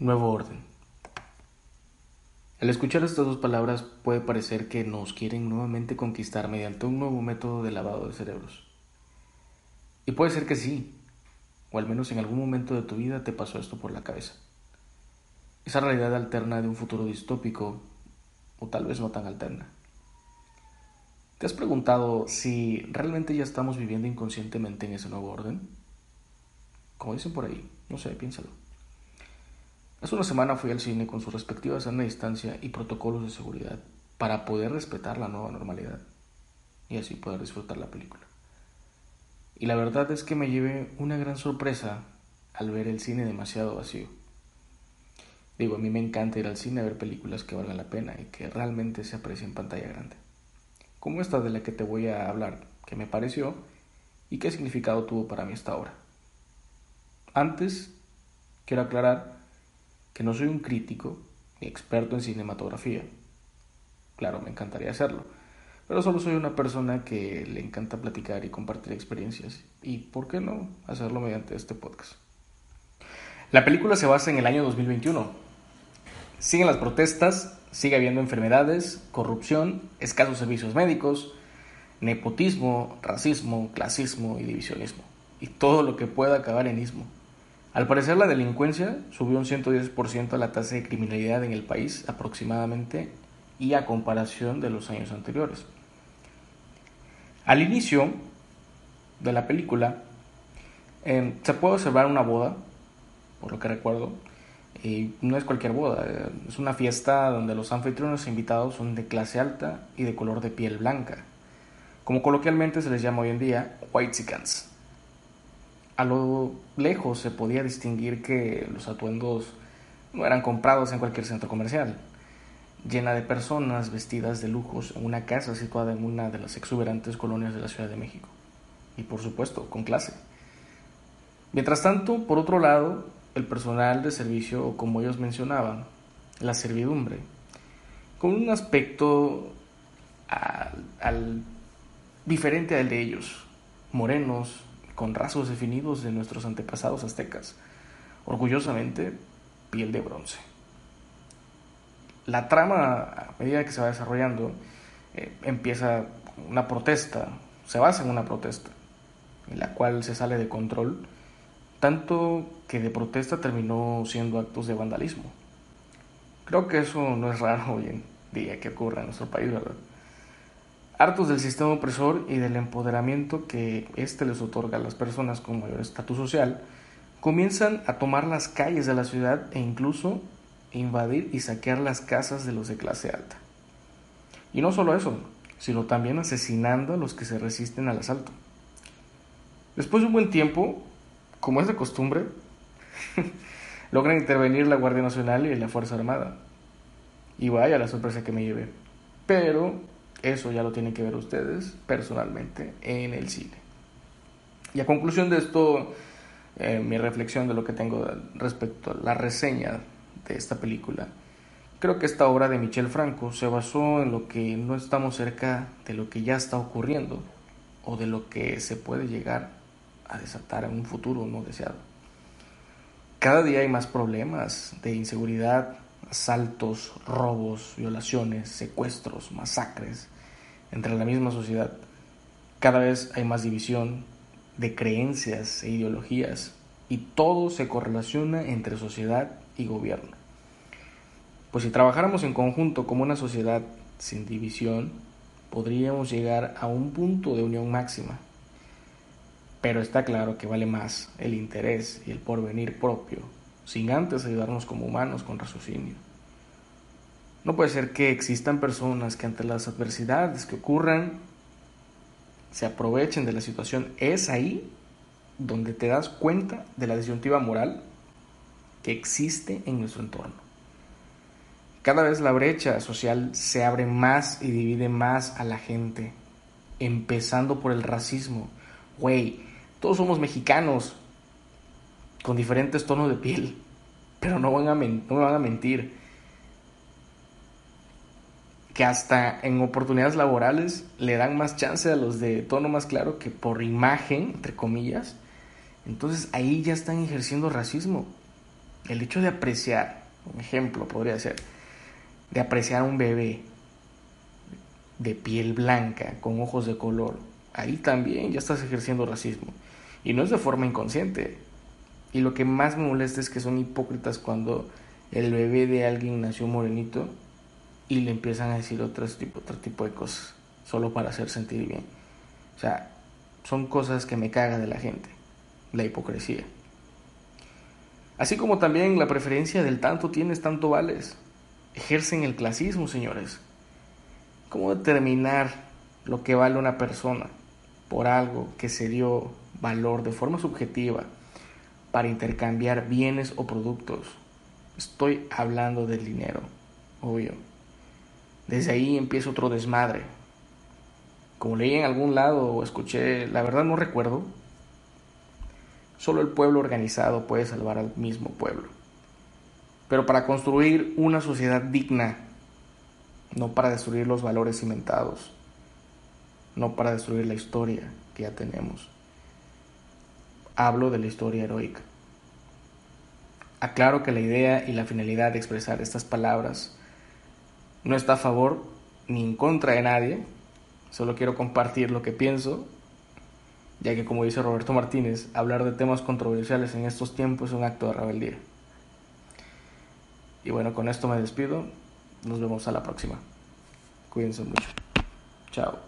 Nuevo orden. Al escuchar estas dos palabras puede parecer que nos quieren nuevamente conquistar mediante un nuevo método de lavado de cerebros. Y puede ser que sí, o al menos en algún momento de tu vida te pasó esto por la cabeza. Esa realidad alterna de un futuro distópico, o tal vez no tan alterna. ¿Te has preguntado si realmente ya estamos viviendo inconscientemente en ese nuevo orden? Como dicen por ahí, no sé, piénsalo. Hace una semana fui al cine con su respectiva sana distancia y protocolos de seguridad para poder respetar la nueva normalidad y así poder disfrutar la película. Y la verdad es que me llevé una gran sorpresa al ver el cine demasiado vacío. Digo, a mí me encanta ir al cine a ver películas que valgan la pena y que realmente se aprecien en pantalla grande. Como esta de la que te voy a hablar, que me pareció y qué significado tuvo para mí esta obra. Antes, quiero aclarar que no soy un crítico ni experto en cinematografía. Claro, me encantaría hacerlo, pero solo soy una persona que le encanta platicar y compartir experiencias. ¿Y por qué no hacerlo mediante este podcast? La película se basa en el año 2021. Siguen las protestas, sigue habiendo enfermedades, corrupción, escasos servicios médicos, nepotismo, racismo, clasismo y divisionismo. Y todo lo que pueda acabar en ismo. Al parecer la delincuencia subió un 110% la tasa de criminalidad en el país aproximadamente y a comparación de los años anteriores. Al inicio de la película eh, se puede observar una boda, por lo que recuerdo, y no es cualquier boda, eh, es una fiesta donde los anfitriones invitados son de clase alta y de color de piel blanca, como coloquialmente se les llama hoy en día, white chickens. A lo lejos se podía distinguir que los atuendos no eran comprados en cualquier centro comercial, llena de personas vestidas de lujos en una casa situada en una de las exuberantes colonias de la Ciudad de México. Y por supuesto, con clase. Mientras tanto, por otro lado, el personal de servicio, o como ellos mencionaban, la servidumbre, con un aspecto al, diferente al de ellos, morenos, con rasgos definidos de nuestros antepasados aztecas, orgullosamente piel de bronce. La trama, a medida que se va desarrollando, eh, empieza una protesta, se basa en una protesta, en la cual se sale de control, tanto que de protesta terminó siendo actos de vandalismo. Creo que eso no es raro hoy en día que ocurra en nuestro país, ¿verdad? Hartos del sistema opresor y del empoderamiento que éste les otorga a las personas con mayor estatus social, comienzan a tomar las calles de la ciudad e incluso invadir y saquear las casas de los de clase alta. Y no solo eso, sino también asesinando a los que se resisten al asalto. Después de un buen tiempo, como es de costumbre, logran intervenir la Guardia Nacional y la Fuerza Armada. Y vaya la sorpresa que me llevé. Pero eso ya lo tienen que ver ustedes personalmente en el cine. Y a conclusión de esto, eh, mi reflexión de lo que tengo respecto a la reseña de esta película, creo que esta obra de Michel Franco se basó en lo que no estamos cerca de lo que ya está ocurriendo o de lo que se puede llegar a desatar en un futuro no deseado. Cada día hay más problemas de inseguridad, asaltos, robos, violaciones, secuestros, masacres entre la misma sociedad. Cada vez hay más división de creencias e ideologías y todo se correlaciona entre sociedad y gobierno. Pues si trabajáramos en conjunto como una sociedad sin división, podríamos llegar a un punto de unión máxima. Pero está claro que vale más el interés y el porvenir propio sin antes ayudarnos como humanos con raciocinio. No puede ser que existan personas que ante las adversidades que ocurran se aprovechen de la situación. Es ahí donde te das cuenta de la disyuntiva moral que existe en nuestro entorno. Cada vez la brecha social se abre más y divide más a la gente, empezando por el racismo. Güey, todos somos mexicanos con diferentes tonos de piel, pero no, no me van a mentir que hasta en oportunidades laborales le dan más chance a los de tono más claro que por imagen, entre comillas. Entonces ahí ya están ejerciendo racismo. El hecho de apreciar, un ejemplo podría ser, de apreciar a un bebé de piel blanca, con ojos de color, ahí también ya estás ejerciendo racismo. Y no es de forma inconsciente. Y lo que más me molesta es que son hipócritas cuando el bebé de alguien nació morenito y le empiezan a decir otro tipo, otro tipo de cosas, solo para hacer sentir bien. O sea, son cosas que me cagan de la gente, la hipocresía. Así como también la preferencia del tanto tienes, tanto vales. Ejercen el clasismo, señores. ¿Cómo determinar lo que vale una persona por algo que se dio valor de forma subjetiva para intercambiar bienes o productos? Estoy hablando del dinero, obvio. Desde ahí empieza otro desmadre. Como leí en algún lado o escuché, la verdad no recuerdo, solo el pueblo organizado puede salvar al mismo pueblo. Pero para construir una sociedad digna, no para destruir los valores cimentados, no para destruir la historia que ya tenemos. Hablo de la historia heroica. Aclaro que la idea y la finalidad de expresar estas palabras no está a favor ni en contra de nadie, solo quiero compartir lo que pienso, ya que como dice Roberto Martínez, hablar de temas controversiales en estos tiempos es un acto de rebeldía. Y bueno, con esto me despido, nos vemos a la próxima. Cuídense mucho. Chao.